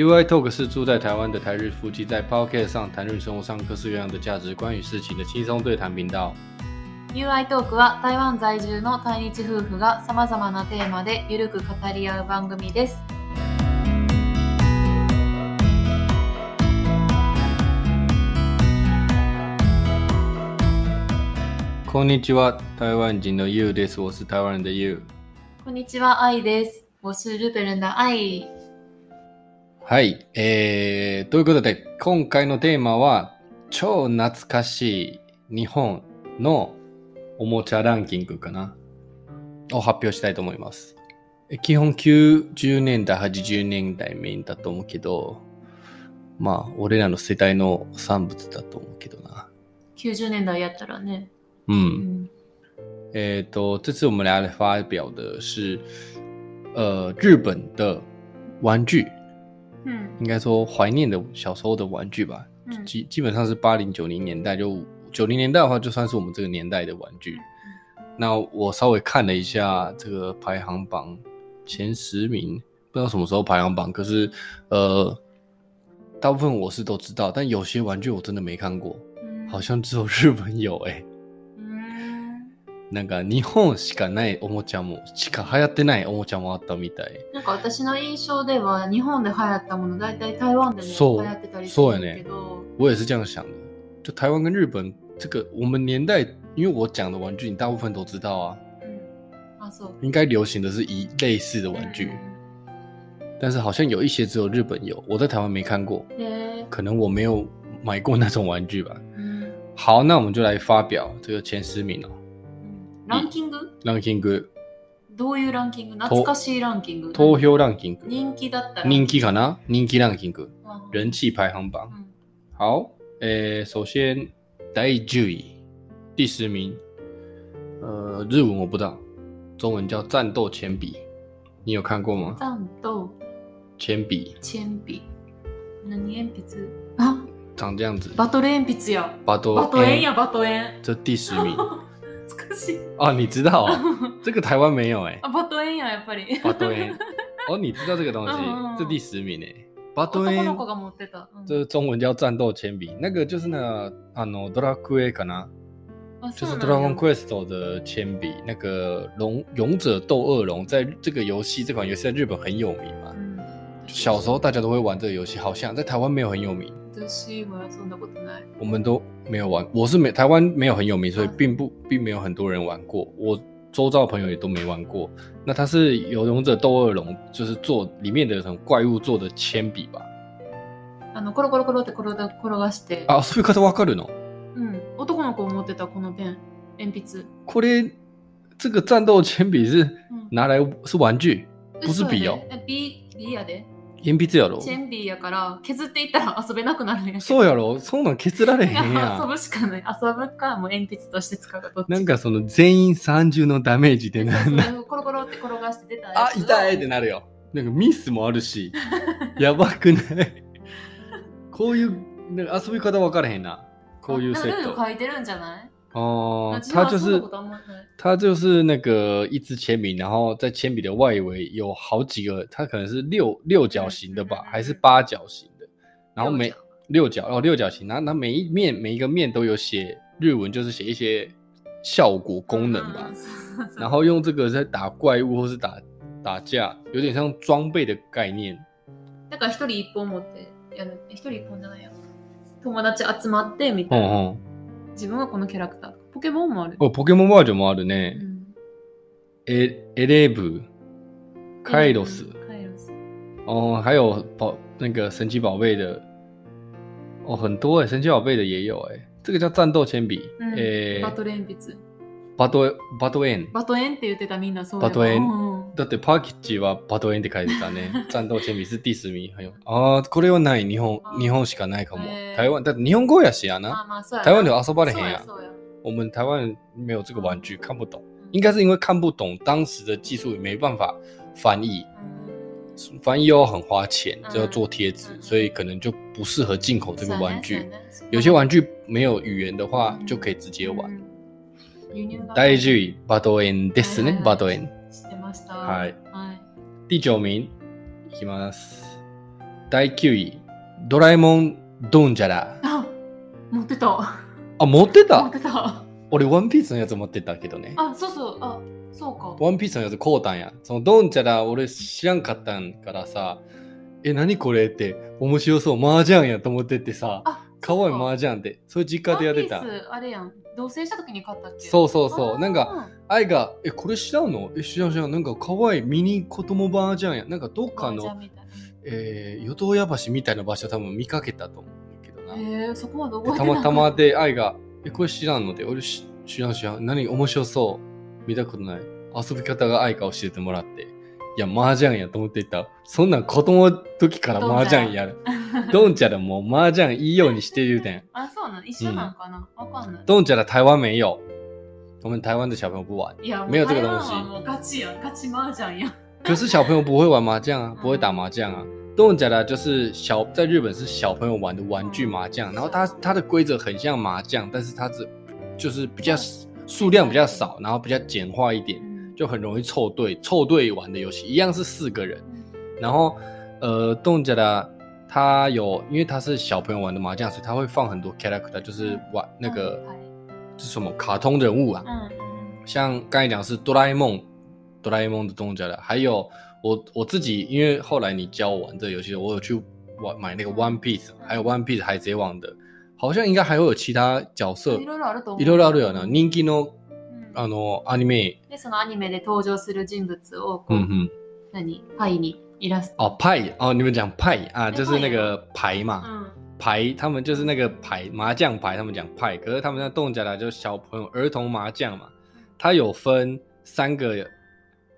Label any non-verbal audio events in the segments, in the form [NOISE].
UI Talk 是住在台湾的台日夫妻在 Podcast 上谈论生活上各式各样的价值观与事情的轻松对谈频道。UI トークは台湾在住の対日夫婦がさまざまなテーマでゆるく語り合う番組です。こんにちは，台湾人的 You です。我是台湾人的 You。こんにちは、愛です。我是日本人的愛。はい、えー、ということで、今回のテーマは、超懐かしい日本のおもちゃランキングかなを発表したいと思います。え基本90年代、80年代メインだと思うけど、まあ、俺らの世代の産物だと思うけどな。90年代やったらね。う。うんん。えっと，这次我们来发表的是，呃，日本的玩具，うん。应该说怀念的小时候的玩具吧。うん基基本上是八零九零年代，就九零年代的话，就算是我们这个年代的玩具。那我稍微看了一下这个排行榜前十名，不知道什么时候排行榜，可是呃，大部分我是都知道，但有些玩具我真的没看过，うん好像只有日本有哎、うん なんか日本しかないおもちゃもしか流行ってないおもちゃもあったみたい。なんか私の印象では日本で流行ったもの大体台湾でも流行ってたりするそうやねけど、我也是这样想的。就台湾跟日本这个，我们年代，因为我讲的玩具你大部分都知道啊，うんあ、そう。应该流行的是一类似的玩具，但是好像有一些只有日本有，我在台湾没看过，可能我没有买过那种玩具吧。好，那我们就来发表这个前十名哦。うんランキング？ランキング、どういうランキング？懐かしいランキング。投票ランキング、人気だったら。人気かな？人気ランキング、うん。人气排行榜う。ん。好，诶，首先第十位，第十名，呃，日文我不知道，中文叫战斗铅笔，你有看过吗？ザンと铅笔チェンピ何鉛筆？あ长这样子，バトル鉛筆や。巴多バトエンやバトエン这第十名 [LAUGHS] 懐かしい哦，你知道啊？[LAUGHS] 这个台湾没有哎、あバトエンややっぱ[LAUGHS] り巴多恩，哦，你知道这个东西嗯嗯嗯，这第十名哎，巴多男の恩子が持ってた、うん这中文叫战斗铅笔，那个就是那个啊，no ドラクエかな，あ就是そうなんや Dragon Quest 的铅笔，那个龙勇者斗恶龙，在这个游戏这款游戏在日本很有名嘛。うん小时候大家都会玩这个游戏，好像在台湾没有很有名， 私はそんなことない我们都没有玩。我是没台湾没有很有名，所以啊并不并没有很多人玩过。我周遭的朋友也都没玩过。那它是有勇者斗恶龙，就是做里面的什么怪物做的铅笔吧？あのコロコロコロって転が転がして啊，そういう方わかるの？うん、男の子持ってたこのペン鉛筆、これ这个战斗铅笔是うん拿来是玩具，不是笔哦，嘘やでえ筆筆やで鉛筆やろ？チ。ェンビーやから削っていったら遊べなくなるんやけどそうやろ？そんなん削られへんいやん。ぶしかない遊ぶかもう鉛筆として使うかどっちなんかその全員30のダメージでなコロコロって転がして出たやあ、痛いってなるよ。なんかミスもあるし、[LAUGHS] やばくない？こういうなんか遊び方分からへんな。こういうセッルールト。書いてるんじゃない？哦、私它就是はそんなことあんまない它就是那个一支铅笔，然后在铅笔的外围有好几个，它可能是六六角形的吧，嗯嗯嗯还是八角形的？然后每六角六角哦六角形，然后它每一面每一个面都有写日文，就是写一些效果功能吧。うんそう[LAUGHS] そうそう然后用这个在打怪物或是打打架，有点像装备的概念。だから一人一本持ってやる一人一本じゃないや友達集まってみたいな、哦 自分はこのキャラクターポケモンもある、哦，哦，ポケモンバージョンもあるうね。ん。エエレブ、カイロス，カイロス。哦，还有宝那个神奇宝贝的，哦，很多哎，神奇宝贝的也有哎。这个叫战斗铅笔，バトル鉛筆。バトバトエン。バトエンって言ってたみんなそうバトエンだってパーキッチはバトエンって書いてたね。战斗铅笔是第十名，あーこれはない。日本あ日本しかないかも。台湾だって日本語やしやな。台湾では遊ばれへんや我们台湾人没有这个玩具，看不懂。うん。应该是因为看不懂，当时的技术也没办法翻译，うん。翻译又要很花钱，嗯。就要做贴纸，嗯。所以可能就不适合进口这个玩具。有些玩具没有语言的话，嗯就可以直接玩。うん輸入が第10位バトエンですねバトエン。はい。はい。第九名いきます。第9位、ドラえもんドンジャラ。あ持ってた。あ、持って持たってた。俺、ワンピースのやつ持ってたけどね。あそうそう。あそうか。ワンピースのやつ買うたんや。そのドンチャラ俺知らんかったんからさ、え、何これ？って面白そう、麻雀やと思ってってさ、あかわいい麻雀って、それ実家でやってたワン。ピースあれやん同棲した時に買ったっけ？そうそうそう。なんか、か愛が、え、これ知らんの？え、知らん知らん。なんかかわいいミニ子供麻雀や。なんかどっかの、えー、淀屋橋みたいな場所多分見かけたと思うけどな。へえそこまで覚たまたまで愛が、え、これ知らんの？で、俺し知らん知らん。何面白そう。見たことない。遊び方が愛が教えてもらって。いや、麻雀やと思っていた。そんなん子供の時から麻雀やる。ドンチャラも麻雀いいようにしてる点。あそうなの一緒なんかな、わかんないドンチャラ台湾没有。我们台湾的小朋友不玩。いや没有这个东西台湾はもうガチやんガチ麻雀やん[LAUGHS] 可是小朋友不会玩麻将啊，嗯不会打麻将啊。动甲的就是小，在日本是小朋友玩的玩具麻将，然后它它的规则很像麻将，但是它只就是比较数量比较少，然后比较简化一点，嗯 就很容易凑对凑对玩的游戏，一样是四个人。然后呃，动甲的它有，因为它是小朋友玩的麻将，所以它会放很多 character，就是玩那个是什么卡通人物啊，嗯嗯像刚才讲是哆啦 A 梦，哆啦 A 梦的动家的，还有我我自己，因为后来你教我玩这个游戏，我有去玩买那个 One Piece，还有 One Piece 海贼王的，好像应该还会有其他角色い，ろいろあると思ういろいろあるよな。人気のうん あのアニメ，でそのアニメで登場する人物をこう、嗯哼，何パイにイラスト哦派哦，你们讲派啊，就是那个牌嘛，嗯牌，他们就是那个牌麻将牌，他们讲派，可是他们那动家的就是小朋友儿童麻将嘛，它有分三个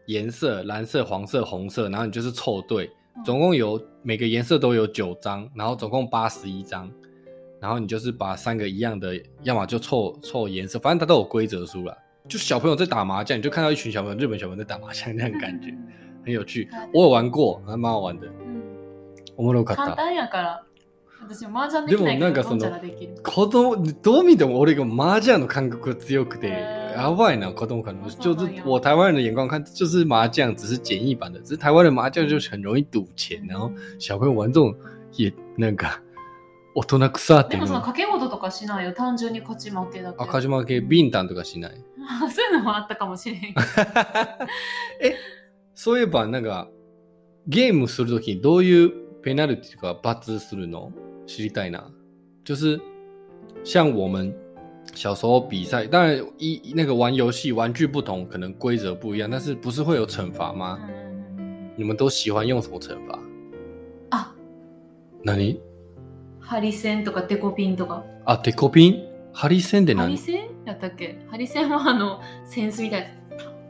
颜色，蓝色、黄色、红色，然后你就是凑对，总共有每个颜色都有九张，然后总共八十一张，然后你就是把三个一样的，要么就凑凑颜色，反正它都有规则书啦。 就小朋友在打麻将，你就看到一群小朋友，日本小朋友在打麻将那种感觉，很有趣。我有玩过，还蛮好玩的。うんおもろかった。簡単やから私麻雀できないけどでもなんかその子供どう見ても俺が麻将の感覚が強くて、やばいな子供可能就是我台湾人的眼光看，就是麻将只是简易版的，只是台湾的麻将就是很容易赌钱，然后小朋友玩这种也那个大人草っていうの。でもその掛け事とかしないよ単純に勝ち負けだけあ、鹿島系ビンタンとかしない。[LAUGHS] そういうのもあったかもしれん [LAUGHS] え、そういえばなんかゲームするときどういうペナルティとか罰するの？知りたいな。就是像我们小时候比赛，当然一那个玩游戏玩具不同，可能规则不一样，但是不是会有惩罚吗？你们都喜欢用什么惩罚？あ何？ハリセンとかデコピンとかあ、デコピン？ハリセンで何？ハリセン？やったっけ？ハリセンはあのセンスみたいな。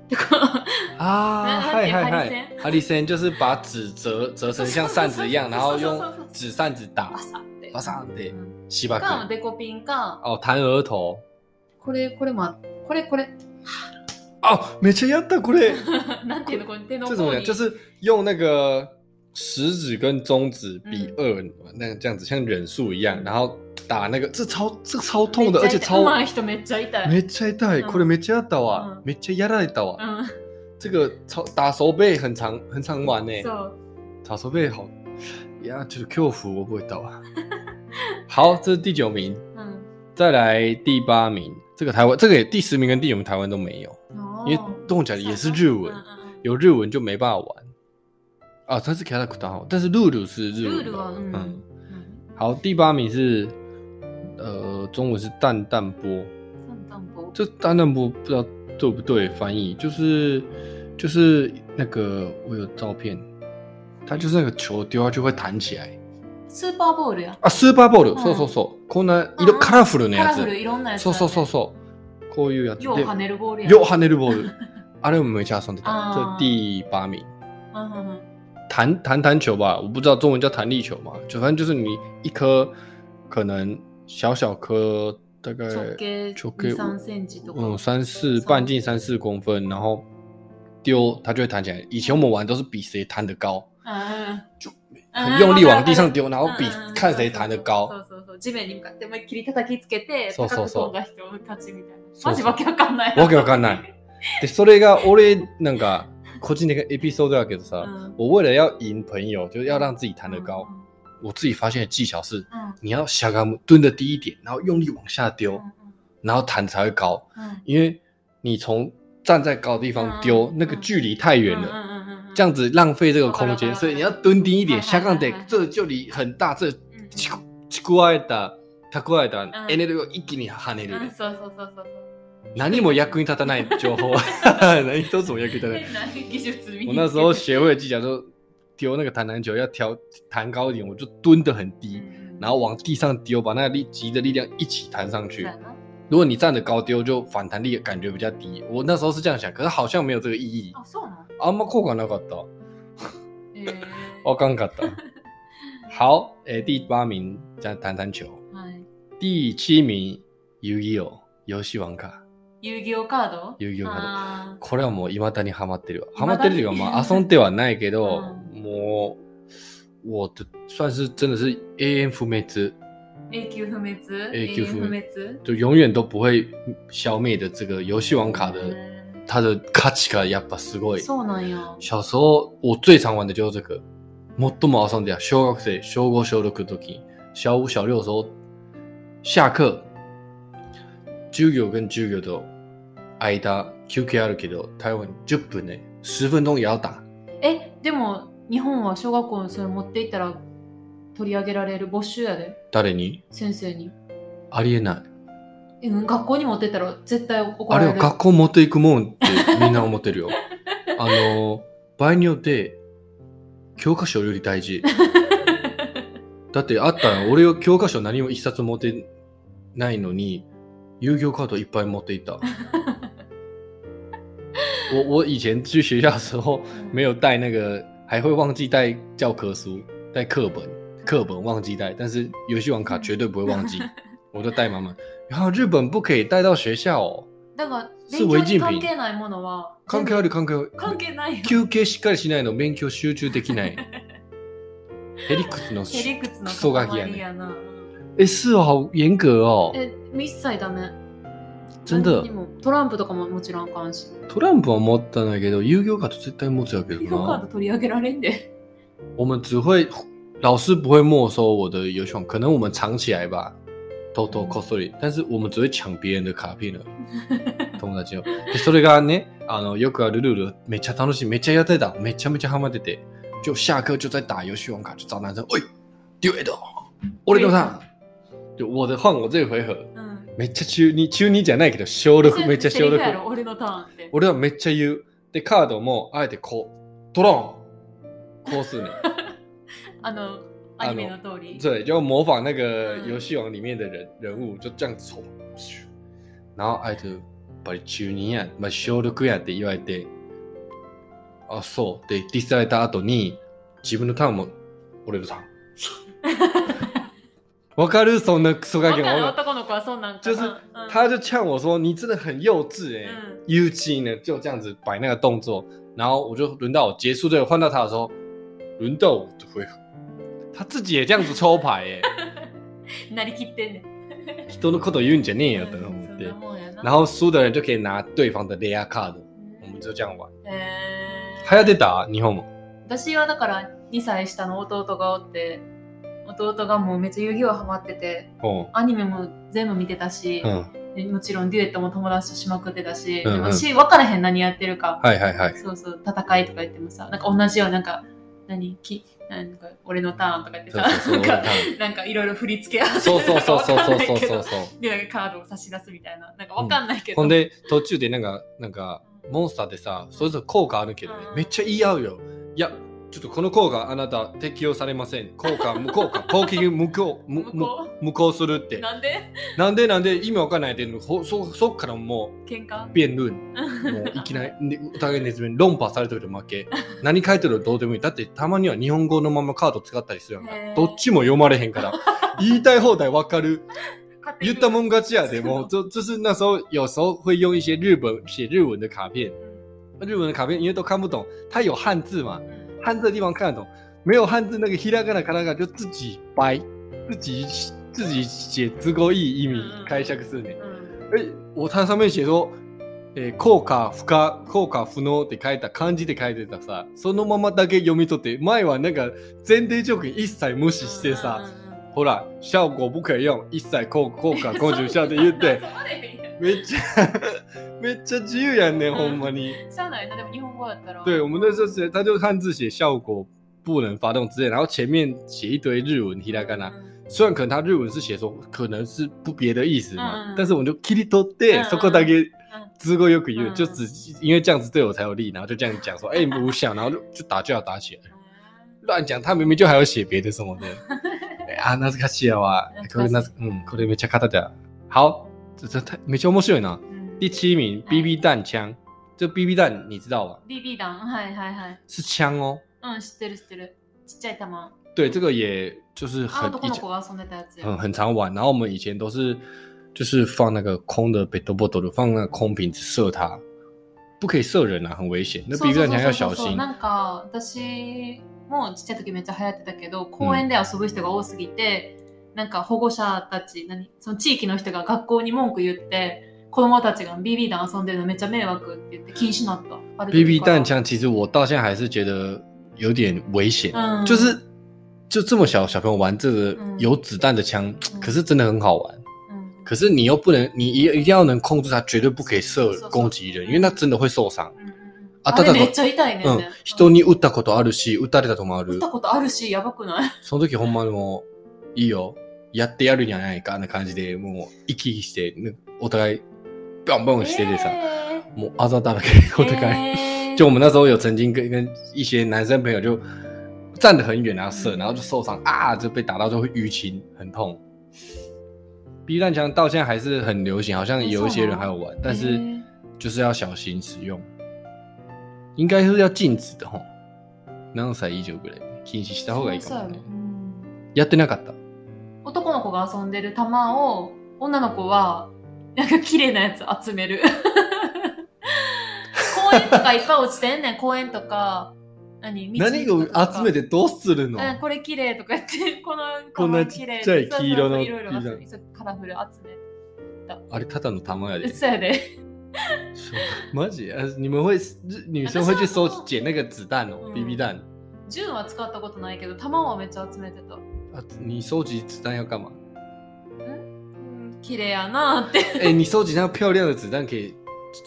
てか。啊，那嗨嗨嗨哈利森就是把纸折折成像扇子一样，然后用纸扇子打。バ，サって。バサンってうん。しばく。かデコピンか。哦，弹额头。これこれもあこれこれ。哦，めっちゃやったこれ。[LAUGHS] なんていうの？これ手の这怎么讲？就是用那个食指跟中指比嗯二，那这样子像忍术一样，然后打那个，这超这超痛的，而且めっちゃ超[LAUGHS] 上手い人めっちゃ痛いめっちゃ痛い。嗯これめっちゃやったわ嗯。めっちゃやられたわ。うん这个超打手背很常很常玩呢。そう打手背好，呀，就是 Q 服我不会到啊。[LAUGHS] 好，这是第九名，うん再来第八名，这个台湾这个也第十名跟第九名台湾都没有，哦因为动起来也是日文うん，うんうん有日文就没办法玩。 啊，它是 character 好，但是露露是日文的。ルールはうん嗯，うん好，第八名是呃，中文是蛋蛋波，三蛋波这蛋蛋波不知道对不对翻译，就是就是那个我有照片，它就是那个球丢下去会弹起来。スーパーボールやあ、スーパーボール。んそうそうそう。こんな色、うんカラフルなやつカラフ。ルいろんなやつそうそうそううそう。こういうやつでよう跳。ねるボールやよう跳ねるボール。あれ我们没加上的，啊这第八名。うんうんうん 弹弹弹球吧，我不知道中文叫弹力球嘛，就反正就是你一颗可能小小颗，大概直径直径2、3センチとか。嗯三四三半径三四公分，然后丢它就会弹起来。以前我们玩都是比谁弹得高，うん就うん很用力往地上丢，然后比うんうん看谁弹得そ高。うそうそう。地面に向かって思いっきり叩きつけて、そうそうそう高く飛んだ人勝ちみたいな。そうそうマジわけわかんない。わけわかんない。で、それが俺なんか 個人的エピソードだけどさ、うん我为了要赢朋友，就是要让自己弹得高， 我自己发现的技巧是，嗯你要下杆蹲的低一点，然后用力往下丢，嗯然后弹才会高。嗯因为你从站在高的地方丢，嗯那个距离太远了，嗯嗯嗯这样子浪费这个空间，好吧好吧所以你要蹲低一点，嗯下杠得嗯嗯这距离很大，这うんちちくわえた蓄えたんエネルギーを一気に跳ねるうん。そうそうそうそうそう。 何も役に立たない情報，[LAUGHS] 何一つも役に立たない。技術身につけて我那时候学会的技巧就丢那个弹弹球要调弹高一点，我就蹲得很低，嗯然后往地上丢，把那个力极的力量一起弹上去如果你站着高丢，就反弹力感觉比较低。我那时候是这样想，可是好像没有这个意义。あ、そうなのあんま効果なかった。えー [LAUGHS] [LAUGHS] 我刚かった。好，诶、第八名在弹弹球，はい。第七名遊戯王遊戲王か。遊戯王カード？遊戯王カードあこれはもう未だにハマってるわ。ハマってるというか、まあ [LAUGHS] 遊んではないけど、うもう、我的算是真的是永遠不滅，ー永久不滅永久不滅永不滅就永远都不会消灭的这个游戏王卡的，へ它的価値がやっぱすごい。ーそうなんや。小时候我最常玩的就是这个。最も遊んでは小学生、小五、小六の時、小五、小六的时候，下课、授業跟授業と間、休憩あるけど、台湾10分ね、10分钟也要打。え、でも、日本は小学校にそれ持っていったら取り上げられる没収やで、誰に？先生に。ありえない。うん、学校に持ってったら絶対怒あれられる。は学校持っていくもんってみんな思ってるよ。[LAUGHS] あの、場合によって、教科書より大事。[LAUGHS] だってあったら、俺は教科書何も一冊持ってないのに、遊戯カードいっぱい持っていった。[LAUGHS] 我我以前去学校的时候うん没有带那个，还会忘记带教科书、带课本，课本忘记带，但是游戏王卡绝对不会忘记，[LAUGHS] 我都带满满。然后日本不可以带到学校哦，だから、す勉強に関係ないものは、関係ある関係ある。関係ないよ。休憩しっかりしないの勉強集中できない。[LAUGHS] ヘリクツのへりくつのクソガキやね。え、是哦，好严格哦。え、一切ダメ。真的トランプとかももちろんあかんし。トランプは持ったんだけど、遊戯カード絶対持つやけどビデオカーな。ド取り上げられんで。我们只会，老师不会没收我的游戏王，可能我们藏起来吧，偷偷こっそり。但是我们只会抢别人的卡片了。友達を。で、それがね、あの、よくあるルール、めっちゃ楽しい、めっちゃやってた、めちゃめちゃハマってて、就下课就在打游戏王卡，就找男生，喂，丢一的，俺のターン。就我的换我这个回合。うん。めっちゃ中二、中二じゃないけど、小6めっちゃ小セリフやろ6。俺のターンって。俺はめっちゃ言う。で、カードも、あえてこう、ドローンこうするね。[LAUGHS] あの、アニメの通り。对，就模仿那个嗯游戏王里面的人人物，就这样抽。然後あえて、やっぱり中二や、まあ、小6やって言われて、あ、そう。で、ディスされた後に、自分のターンも、俺のターン。[LAUGHS] わかる？そんなクソガキのわかる？男の子はそうなんか就是他就呛我说：“你真的很幼稚哎、嗯幼稚呢，就这样子摆那个动作，然后我就轮到我结束这个换到他的时候，轮到我的回合，他自己也这样子抽牌哎、なりきってんねん。人のこと言うん然后输的人就可以拿对方的レアカード，我们就这样玩。[LAUGHS] へー。流行ってた日本も。私はだから2歳下の弟がおって弟がもうめっちゃ遊戯王ハマってておうアニメも全部見てたし、うん。でもちろんデュエットも友達としまくってたし、うんうんでもし分からへん何やってるか、はいはいはい。そうそう戦いとか言ってもさなんか同じようなんか何？きなんか俺のターンとか言ってさそうそうそう。なんか俺なんかいろいろ振り付け合わせそうそうそうそうそうそううそうそう。でカードを差し出すみたいななんか分かんないけど、ほんで途中でなんかなんかモンスターでさそれぞれ効果あるけどねうんめっちゃ言い合うよいやちょっとこの効果あなた適用されません。効果 [LAUGHS] 無効果攻撃無効無無向こ無効するっうて。なんで？なんでなんで？意味わかんないってほそそっからも喧嘩？う辩論もういきなりねお互いに論破されてると負け。[LAUGHS] 何書いてるどうでもいい。だってたまには日本語のままカード使ったりするやんか。どっちも読まれへんから。[LAUGHS] 言いたい放題わかる。言ったもん勝ちやで。も就就是那时候有时候会用一些日本写日文的卡片うん。日文的卡片因为都看不懂，它有汉字嘛，うん汉字的地方看得懂，没有汉字那个ひらがな、カタカナ就自己掰，自己自己写自勾意意味嗯开箱式呢。うん哎，我它上面写说えー効果不可、効果不能って書いた漢字で書いてたさ、そのままだけ読み取って、前はなんか前提条件一切無視してさ、ほら、效果不可用、一切効効果根据效って言って、そ[LAUGHS] こでいいやめっちゃ、[LAUGHS] めっちゃ自由やんね、ほんまに。しゃあないな、でも日本語やったら。对，我们那时候是，他就汉字写效果不能发动之类，然后前面写一堆日文 hiragana，うん虽然可能他日文是写说可能是不别的意思嘛，嗯嗯但是我们就 kiri to de 嗯嗯そこだけ嗯字过又可以用，嗯就只因为这样子对我才有利，然后就这样讲说，哎、无效，然后就就打就要打起来，乱讲，他明明就还有写别的什么的， 哎啊，那是卡西哇，可是那嗯，これめっちゃ硬だ。好，这这太めっちゃ面白いな。うん第七名，BB 弹枪，这 BB 弹你知道吧？ BB 弾、はいはいはい。是枪哦。うん、知ってる知ってる。ちっちゃい玉。对，这个也就是あ、很以前男の子が遊んでたやつや。很很常玩，然后我们以前都是就是放那个空的 b e t b o t 放那个空瓶子射它，不可以射人啊，很危险。那そう BB そう弹そうそう枪要小心。なんか私 もちっちゃい時めっちゃ流行ってたけど公園で遊ぶ人が多すぎて、なんか保護者たち何その地域の人が学校に文句言って子供たちが BB 弾遊んでるのめっちゃ迷惑って言って禁止になった。BB から。弹枪其实我到现在还是觉得有点危险，嗯。就是就这么小小朋友玩这个嗯。有子弹的枪，嗯。可是真的很好玩。うん可是你又不能，你一一定要能控制它，绝对不可以射攻击人，因为那真的会受伤。あれめっちゃ痛いねんうんね。。人に撃ったことあるし、撃たれたこともある打っ。たことあるし、やばくない？その時ほんまにもう、いいよ。やってやるんじゃないかな感じで、もう、生きして、ねお互い、ボンボンしててさ、えもうあざだらけ、ーお互い。えー就我们那时候有曾经跟跟一些男生朋友就站得很远，然后射，嗯然后就受伤啊，就被打到就会淤青，很痛。避弹枪到现在还是很流行，好像有一些人还有玩，但是就是要小心使用，应该是要禁止的吼。何歳以上ぐらい禁止した方がいいかもね。うん。やってなかった。男の子が遊ん。でる玉を女の子はなん。か綺麗なやつ集める公園とかいっぱい落ちてん。ねん。公園とか何道何を集めてどうするの？うん。これ綺麗とか言ってこのこん。なちっちゃい黄色のそうそうそういろいろカラフル集めあれただの玉やで。そうやでマジ？呃，你们会女生会去收捡那个子弹哦嗯，BB 弹。銃は使ったことないけど玉はめっちゃ集めてた啊，你收集子弹要干嘛？うん？綺麗やなーって哎、你收集那漂亮的子弹，可以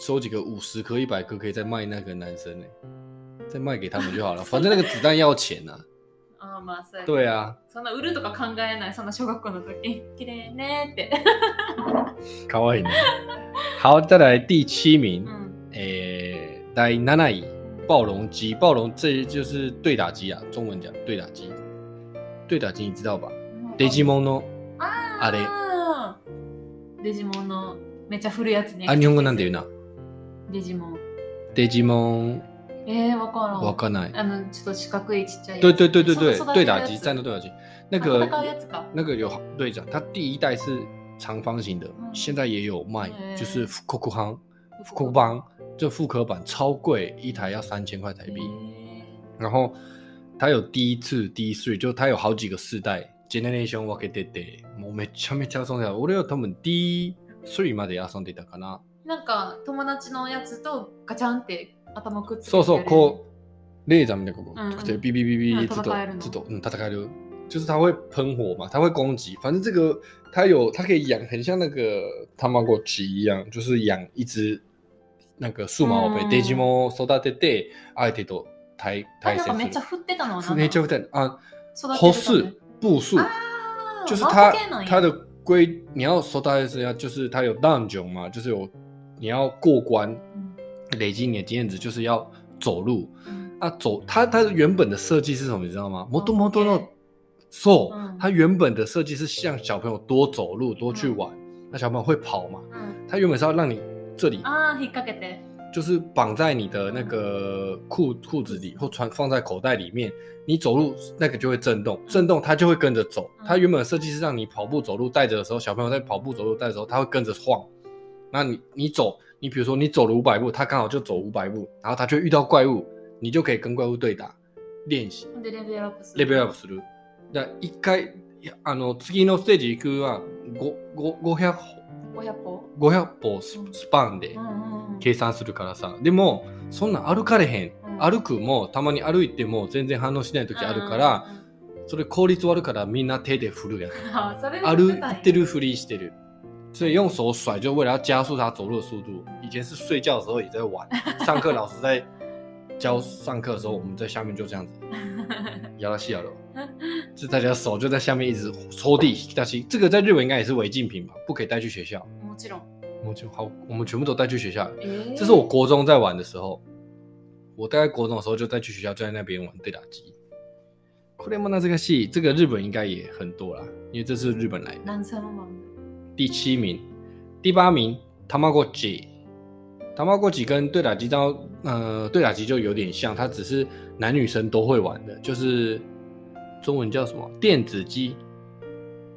收集个五十颗、一百颗，可以再卖那个男生呢，再卖给他们就好了。反正那个子弹要钱呐、あーまあそうや对啊，そんな売るとか考えないそんな小学校の時。[LAUGHS] 綺麗ねーって。[LAUGHS] 可愛いね。好，再来第七名う，ん。诶、第七位。暴龙机，暴龙这就是对打机啊，中文讲对打机。对打机你知道吧？デジモンのああれれデジモンのめっちゃ古いやつね。あ日本語なんて言うな。デジモン。デジモンえー、わからん。わかんない。あのちょっと四角いちっちゃい对对对对对对打机战斗对打机，那个あ戦うやつか。那个有队长，他第一代是长方形的，嗯现在也有卖，欸就是复刻行。复刻版，就复刻版超贵，一台要三千块台币。然后它有第一次、第一世，就它有好几个世代。Generation 分けてて、もうめちゃめちゃ遊んでた。俺は多分 D3 まで遊んでたかな。なんか友達のやつとガチャンって頭くっつけてそうそう、こうレーザーみたいなこ嗯う、对，哔哔哔哔，嗯自动戦えるの自动，嗯，戦える。就是它会喷火嘛，它会攻击。反正这个它有，它可以养，很像那个 Tamagotchi 一样，就是养一只那个数码宝贝。嗯デジモンを育てて相手と対あ。なんかめっちゃ振ってたのは何めっちゃ歌啊，育てる歩数步数，あー就是它んや它的规，你要收到的是要就是它有 dungeon 嘛，就是有你要过关，うん累积你的经验值，就是要走路。うん啊，走，它它原本的设计是什么？你知道吗？摩托摩托哦那 so，嗯它原本的设计是像小朋友多走路多去玩，那小朋友会跑嘛？うん它原本是要让你这里あー引っ掛けて就是绑在你的那个裤裤子里或穿放在口袋里面，你走路那个就会震动，震动它就会跟着走。嗯它原本的设计是让你跑步走路带着的时候，小朋友在跑步走路带的时候，它会跟着晃。 那你你走，你比如说你走了五百步，它刚好就走五百步，然后它就会遇到怪物，你就可以跟怪物对打练習。でレベルアップするレベルアップする。だ一回あの次のステージ行くはごご500歩500歩500歩ススパンで計算するからさ。でも、そんなん歩かれへん。うん歩くも、たまに歩いても全然反応しない時あるから、それ効率悪いからみんな手で振るやん。歩いてるふりしてる。所以用手甩，就为了要加速他走路的速度。以前是睡觉的时候也在玩，[LAUGHS] 上课老师在教上课的时候，我们在下面就这样子[LAUGHS] 摇来摇了，就大家手就在下面一直抽地但是这个在日本应该也是违禁品吧，不可以带去学校。もちろん。我就好，我们全部都带去学校。えー这是我国中在玩的时候，我大概国中的时候就带去学校，就在那边玩对打机。これも那这个戏，这个日本应该也很多啦，因为这是日本来的。何歳の番 第七名，第八名 Tamagotchi。Tamagotchi 跟对打机招呃对打机就有点像，它只是男女生都会玩的，就是中文叫什么电子鸡。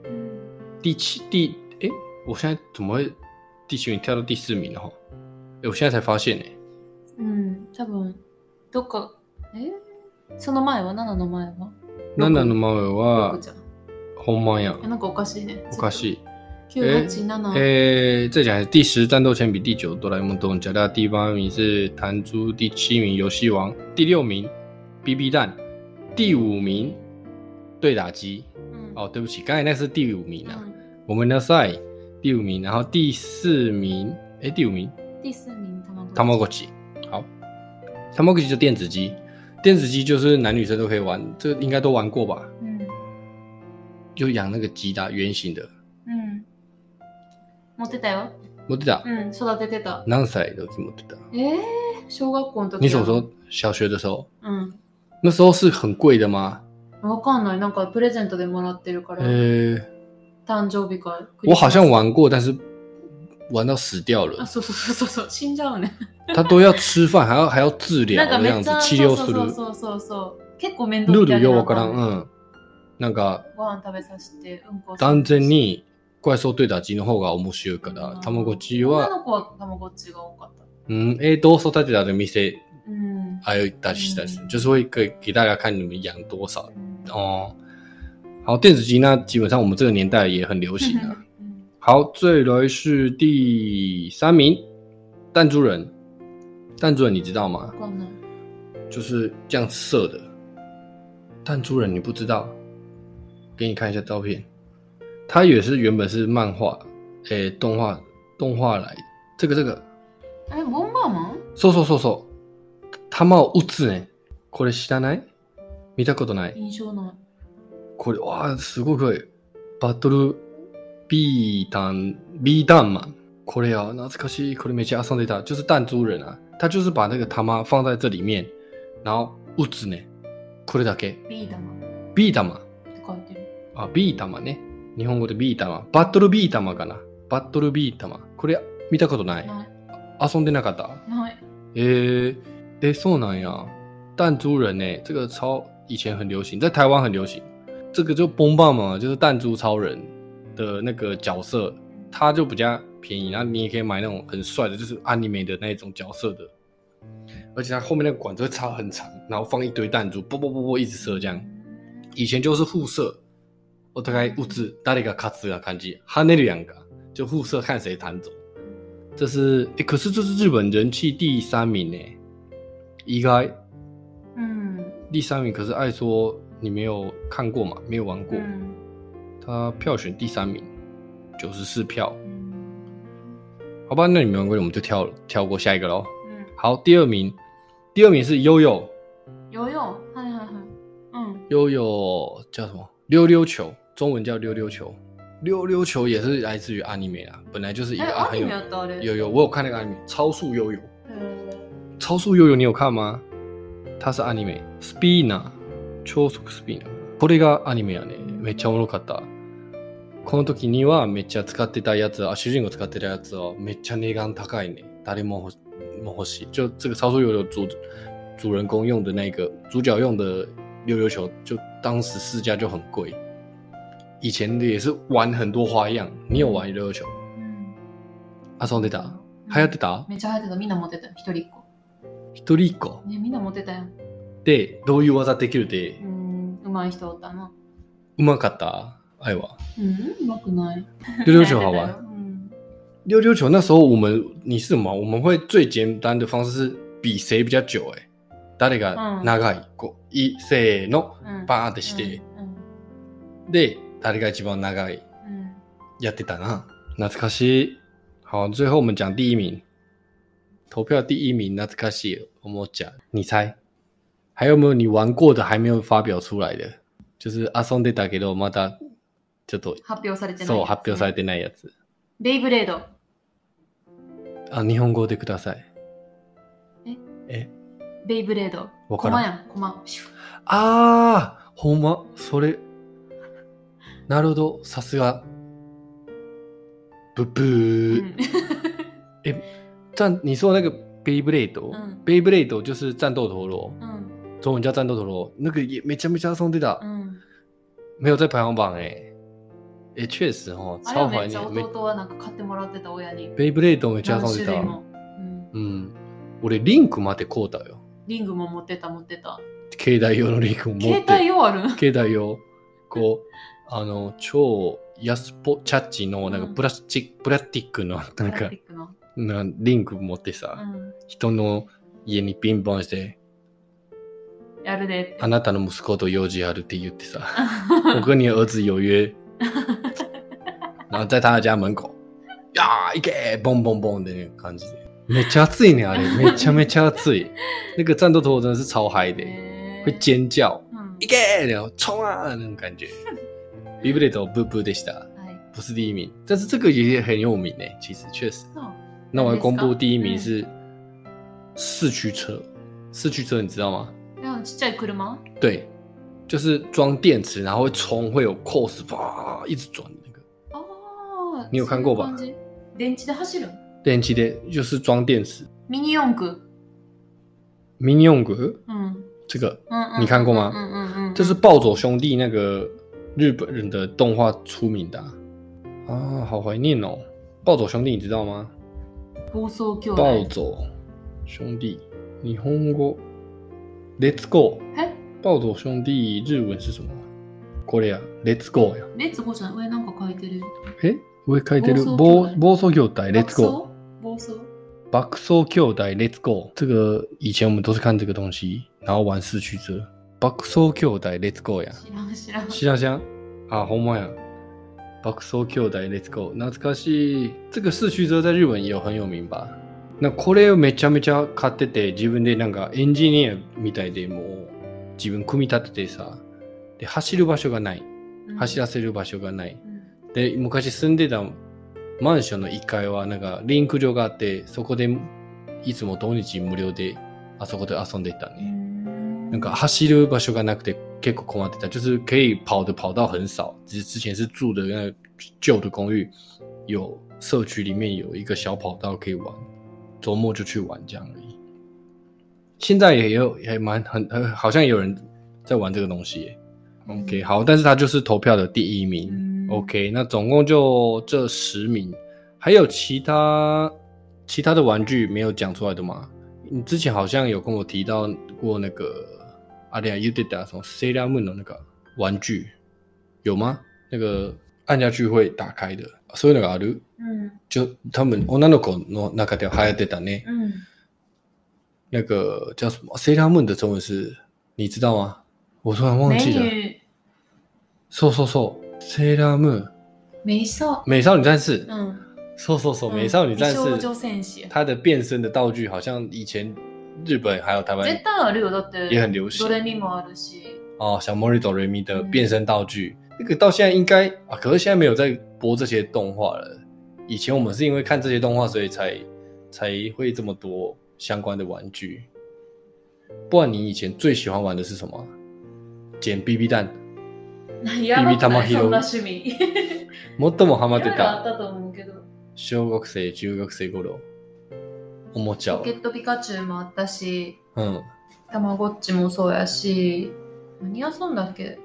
うん第七第诶，我现在怎么会第七名跳到第四名了哈？诶，我现在才发现诶。うん、多分、どっか、えその前は ?7 の前は7の前は六じゃんほんまやえなんかおかしいね。おかしい。 9、8、7。诶，再讲第十战斗铅笔，第九哆啦 A 梦动加大，第八名是弹珠，第七名游戏王，第六名 BB 弹，第五名对打机。うん哦，对不起，刚才那是第五名啊。うん我们的赛第五名，然后第四名，诶，第五名第四名、卵。 Tamagotchi。好，Tamagotchi 就电子鸡，电子鸡就是男女生都可以玩，这个应该都玩过吧？うん。就养那个鸡的啊圆形的。 うん。持ってたよ。持ってた？うん、育ててた。何歳の時持ってた？えー、小学校の時你什么时候？小学的时候？うん。那时候是很贵的吗？わかんない。なんかプレゼントでもらってるから。呃，誕生日か。我好像玩过，但是玩到死掉あ、了。そうそうそうそう、死んじゃうね。他都要吃饭，还要还要治疗なんか的样子めっちゃ、。治そうそう療する。そうそうそう。結構面倒ルール見てあげなあようわからん。んうん。なんかご飯食べさせて、うんこ断然に怪兽对打機の方が面白いから、たまごっち女は、の子はたまごっちが多かった。嗯，诶，都说在这的店うん。还有大西大西嗯，就是会给给大家看你们养多少うん哦。好，电子鸡那基本上我们这个年代也很流行啊。うん好，再来是第三名，弹珠人。弹珠人你知道吗？就是这样射的。弹珠人你不知道？给你看一下照片，它也是原本是漫画，诶、动画动画来。这个这个，ンバーマンそうそうそうそう。弾を撃つね。これ知らない？見たことない。印象ない。これわあすごいバトルビータンビータンマン。これ啊，懐かしい。これめっちゃ遊んでた。就是弹珠人啊，他就是把那个他妈放在这里面，然后撃つね。これだけ。ビー玉っビー玉。て書いてる。あ、ビー玉ね。日本語でビー玉。バトルビー玉かな。バトルビー玉。これ見たことない。ない。遊んでなかった。ない。诶、诶、诶そうなんや。弹珠人呢、这个超以前很流行，在台湾很流行。这个就崩棒嘛，就是弹珠超人的那个角色，它就比较便宜，然后你也可以买那种很帅的，就是 anime 的那种角色的，而且它后面那个管子会插很长，然后放一堆弹珠，啵啵啵啵一直射这样。以前就是互射， お互い打つ誰が勝つが感じ，跳ねるやんか，就互射看谁弹走。这是诶、可是这是日本人气第三名呢，应该うん。第三名。可是爱说你没有看过嘛，没有玩过，うん他票选第三名，九十四票。うん好吧，那你没玩过，我们就跳跳过下一个喽。うん好，第二名，第二名是悠悠，ヨーヨーはいはいはい。うん。悠悠叫什么？溜溜球， 中文叫溜溜球。溜溜球也是来自于 anime 啊，本来就是一え、个啊很有。有有，我有看那个 anime 超速悠悠。へー超速悠悠你有看吗？它是アニメ。スピーナ超速スピーナこれがアニメやね。めっちゃおもろかった。この時にはめっちゃ使ってたやつあ、主人公使ってたやつはめっちゃ値段高いね。誰も欲も欲しい。就这个超速悠悠主主人公用的那个主角用的溜溜球，就当时市价就很贵。以前的也是玩很多花样。你有玩溜溜球？うん遊んでた？うん流行ってた？めっちゃ流行ってた。みんな持ってたよ。一人っ子。一人っ子ね、みんな持ってたよ。でどういう技できるで？うん。上手い人おったな。うまかった？愛は。うん、うまくない。溜溜球好玩。[LAUGHS] うん。溜溜球那时候我们你是什么？我们会最简单的方式是比谁比较久、欸。誰が長い、こういせーの、うんバーンってして、うんで、誰が一番長い？うんやってたな。懐かしい。好，最后我们讲第一名，投票第一名，懐かしいおもちゃ。你猜？还有没有你玩过的还没有发表出来的？就是遊んでたけどまだちょっと発表されてないね、そう発表されてないやつ。ベイブレード。あ、日本語でください。え？え？ベイブレード。わからんコマやん、コマ。あー、ほんま、それ。なるほど、さすが。ブブうー。ん战，你说那个贝布雷斗嗯，贝布雷斗就是战斗陀螺，うん中文叫战斗陀螺，那个也没加没加送对的，うん没有在排行榜哎、哎，确实哦，あれは超怀念めっちゃ。弟はなんか買ってもらってた親に。ベイブレードめ加送对的。何種類も。うんうん。俺リンクまで買うたよ。リングも持ってた持ってた。携帯用のリンクも持って。携帯用ある携帯用。こう、あの、超安っぽチャッチのなんかうんプラスチック、[LAUGHS] プラスティックのなんか。なリンク持ってうさ、ん。人の家にピンポンして、やるでって。あなたの息子と用事あるって言ってさ、我跟你儿子有约，然后在他的家门口，呀，一个嘣嘣嘣的那个感じで。めっちゃ熱いね、あれ。[LAUGHS] めちゃめちゃ熱い。那个战斗陀螺真的是超嗨的，会尖叫，うん一个然后冲啊那种感觉。[LAUGHS] ビブレートブブでした，はい。不是第一名，但是这个也很有名诶，其实确实。そう那我要公布何ですか第一名是四驱车，四驱车你知道吗？でもちっちゃい車对，就是装电池，然后会冲，会有 cos，哇，一直转的那个ああ。你有看过吧？そういう感じ電池で走る电机的，就是装电池。ミニ四駆。mini 用格？うん。这个，うんうん你看过吗？うんうんうんうん这是暴走兄弟那个日本人的动画出名的啊，啊好怀念哦！暴走兄弟你知道吗？暴走兄弟。日本語 Let's Go，え？暴走兄弟日文是什么？これや Let's Go や。レッツゴーじゃない上なんか書いてる。え？上書いてる？暴暴暴走兄弟 Let's Go。暴走？暴走兄弟 Let's Go，这个以前我们都是看这个东西，然后玩四驱车。爆走兄弟 Let's Go や。知らん知らん。知らん知らん？啊，ほんまや。爆走兄弟 Let's Go，懐かしい。这个四驱车在日本也有很有名吧？那これをめちゃめちゃ買ってて、自分でなんかエンジニアみたいでもう自分組み立ててさ、で走る場所がない。走らせる場所がない。うんで、昔住んでたマンションの1階はなんかリンク場があって、そこでいつも土日無料であそこで遊んでたうね。ん那个走る場所がなくて結構困ってた，就是可以跑的跑道很少。只是之前是住的那个旧的公寓，有社区里面有一个小跑道可以玩，周末就去玩这样而已。现在也有也蛮很很好像也有人在玩这个东西耶。OK，好，但是他就是投票的第一名。うん OK，那总共就这十名，还有其他其他的玩具没有讲出来的吗？你之前好像有跟我提到过那个 阿里亚 i d a 什么 Sailor Moon 的那个玩具，有吗？那个按下去会打开的，所以那个あるうん就他们女の子の中で流行ってたね。うん那个叫什么？Sailor Moon 的中文是，你知道吗？我突然忘メ记了。そうそうそう。Sailor Moon 美少美少女战士。うんそうそうそう，美少女战士美少女戦士它的变身的道具好像以前日本还有台湾絶対あるよだって也很流行ドレミもあるし哦，小魔女哆瑞咪的变身道具，那个到现在应该啊，可是现在没有在播这些动画了。以前我们是因为看这些动画，所以才才会这么多相关的玩具。不然你以前最喜欢玩的是什么？捡 BB 弹，やばくないビビ玉拾うそんな趣味最もハマっていろいろあたったと思うけど小学生、中学生頃 おもちゃをポケ。ットピカチュウもあったしうん。たまごっちもそうやし何遊んだっけ？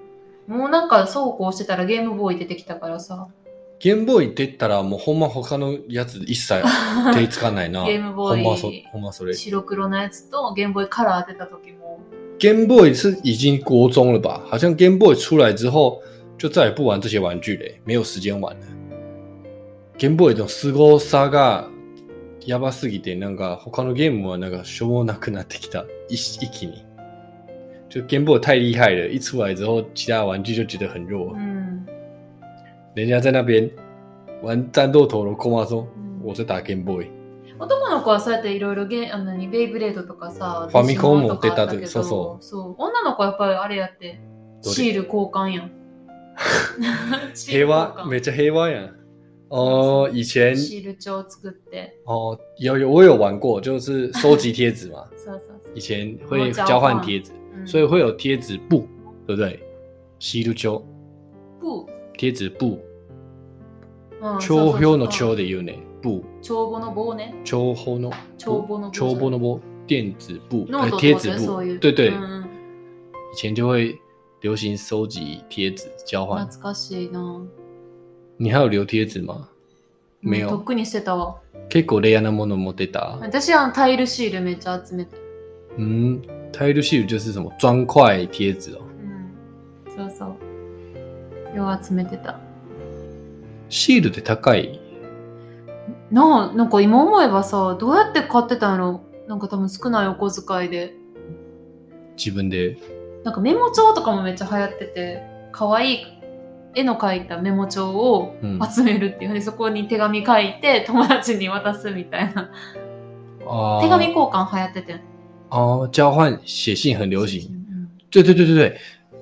もうなんかそうこうしてたらゲームボーイ出てきたからさゲームボーイって言ったらもうほんま他のやつ一切 [LAUGHS] 手つかないな。ゲームボーイほんまそほんまそれ。白黒のやつとゲームボーイカラー出た時も Game Boy 是已经国中了吧？好像 Game Boy 出来之后，就再也不玩这些玩具嘞，没有时间玩了。ゲームボーイの凄さがやばすぎて、なんか他のゲームはなんかしょうもなくなってきた。一一気に。就 Game Boy 太厉害了，一出来之后，其他玩具就觉得很弱。うん。人家在那边玩战斗陀螺，空妈说うん我在打 Game Boy。男の子はそうやっていろいろゲあの何ベイブレードとかさ、ファミコンもデジモンとかあったけど出たでそうそうそう。女の子はやっぱりあれやって、シール交換やん。[LAUGHS] 平ル交和，換没这黑蛙呀。哦，以前シール帳作って。哦有有我有玩过，就是收集贴纸嘛。そうそうそう以前会哦交交换换贴纸，うん。所以会有贴纸布，对不对？西路丘プ贴纸布，ー、うん、秋標のそうそうそう秋で言うね。布，帳簿の棒ね。秋後の帳簿の棒。秋波の波，电子布，呃贴纸布。对对，うん以前就会流行收集贴纸交换。懐かしいな。你还有留贴纸吗？没有うんとっくにしてたわ。結構レアなもの持ってた？私はタイルシールめっちゃ集めてる。嗯，タイルシール就是什么砖块贴纸哦。うん。そうそう。よう集めてた。シールって高い？なあ、なんか今思えばさ、どうやって買ってたんやろ？なんか多分少ないお小遣いで。自分で？なんかメモ帳とかもめっちゃ流行ってて、可愛い絵の描いたメモ帳をうん。集めるっていう。で、そこに手紙書いて友達に渡すみたいな。哦手紙交換流行ってて。哦，交换写信很流行。うん对对对对对。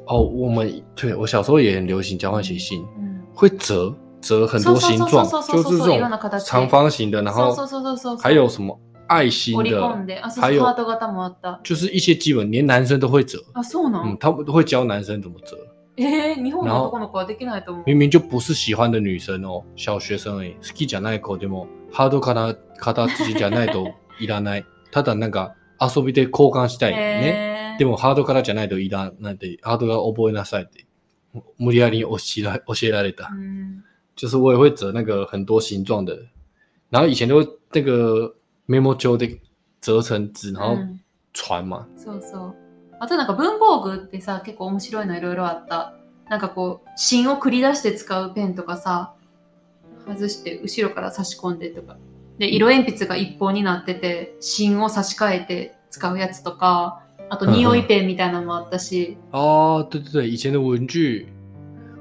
哦，我们对我小时候也很流行交换写信，うん会折折很多形状，そうそうそうそう就是这种长方形的，然后そうそうそうそうそう。还有什么爱心的，で。あ、そう还有。就是一些基本连男生都会折。あ、そうな嗯，ん、他们都会教男生怎么折，えー、日本の男の子はできないと思う。明明就不是喜欢的女生哦，小学生而已。好きじゃない子でもハードから形じゃないといらない。[LAUGHS] ただなんか遊びで交換したいね。えー、でもハードからじゃないといらないって、ハードが覚えなさいって。無理やり教えら教えられた。うん。就是我也会折那个很多形状的，然后以前都那个 memo 就得折成纸，然后うん传嘛。そうそう。あとなんか文房具ってさ、結構面白いのいろいろあった。なんかこう、芯を繰り出して使うペンとかさ、外して後ろから差し込んでとか。で、色鉛筆が一本になってて、芯を差し替えて使うやつとか、あと匂いペンみたいなのもあったし、哦，对对对，以前的文具，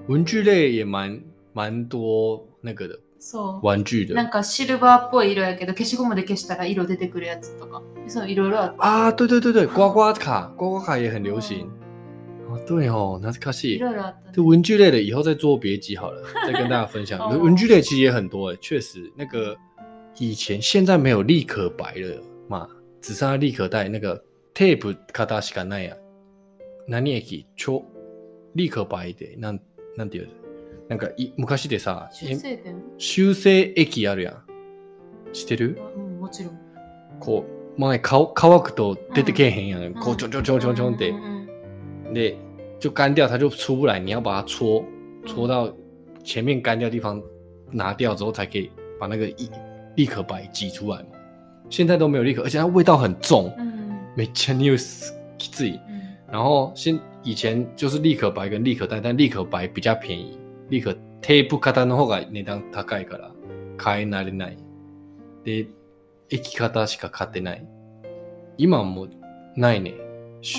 文具类也蛮蛮多那个的そう。玩具的なんかシルバーっぽい色やけど、消しゴムで消したら色出てくるやつとか。そう、いろいろあった。啊，对对对对，刮刮卡，刮刮卡也很流行。哦，对哦，那是可い惜。ろいろあった、这文具类的以后再做别集好了，再跟大家分享。[LAUGHS] 哦文具类其实也很多诶，确实那个以前现在没有立可白了嘛，只剩下立可带那个 tape 形しかないや。何駅超立可白でなんなんていうのなんかい昔でさ修正点？修正液あるやん。知ってる？うん、もちろん。こう前乾乾くと出てけえへんやん。んこうちょちょちょちょちょってうん。うん对，就干掉，它就出不来。你要把它搓搓到前面干掉的地方拿掉之后，才可以把那个立立可白挤出来嘛。现在都没有立可，而且它味道很重，うんうん没钱你有自己。うん然后现以前就是立可白跟立可带，但立可白比较便宜，立可テープ型の方が値段高いから買えられない。で、液型しか買ってない。今はもうないね。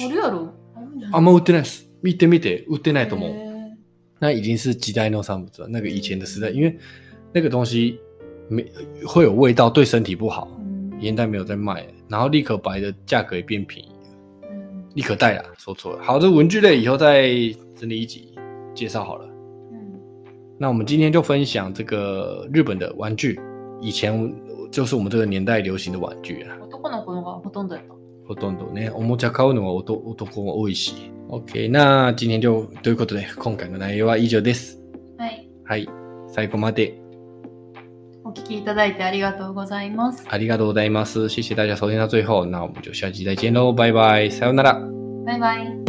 あるやろ？あるんま売ってないです。見てみて、売ってないと思う。那已经是几代农产物了。那个以前的时代，因为那个东西没会有味道，对身体不好，うん现在没有在卖了。然后立可白的价格也变便宜立可带啦，说错了。好的，文具类以后再整理一集介绍好了。那我们今天就分享这个日本的玩具，以前就是我们这个年代流行的玩具啊。男の子のがほとんどやった。ほとんどね、おもちゃ買うのは男男多いし。OK、那今天就ということで、今回の内容は以上です。はい。はい。最後までお聞きいただいてありがとうございます。ありがとうございます。谢谢大家收听到最后，那我们就下期再见喽，拜拜，さようなら。バイバイ。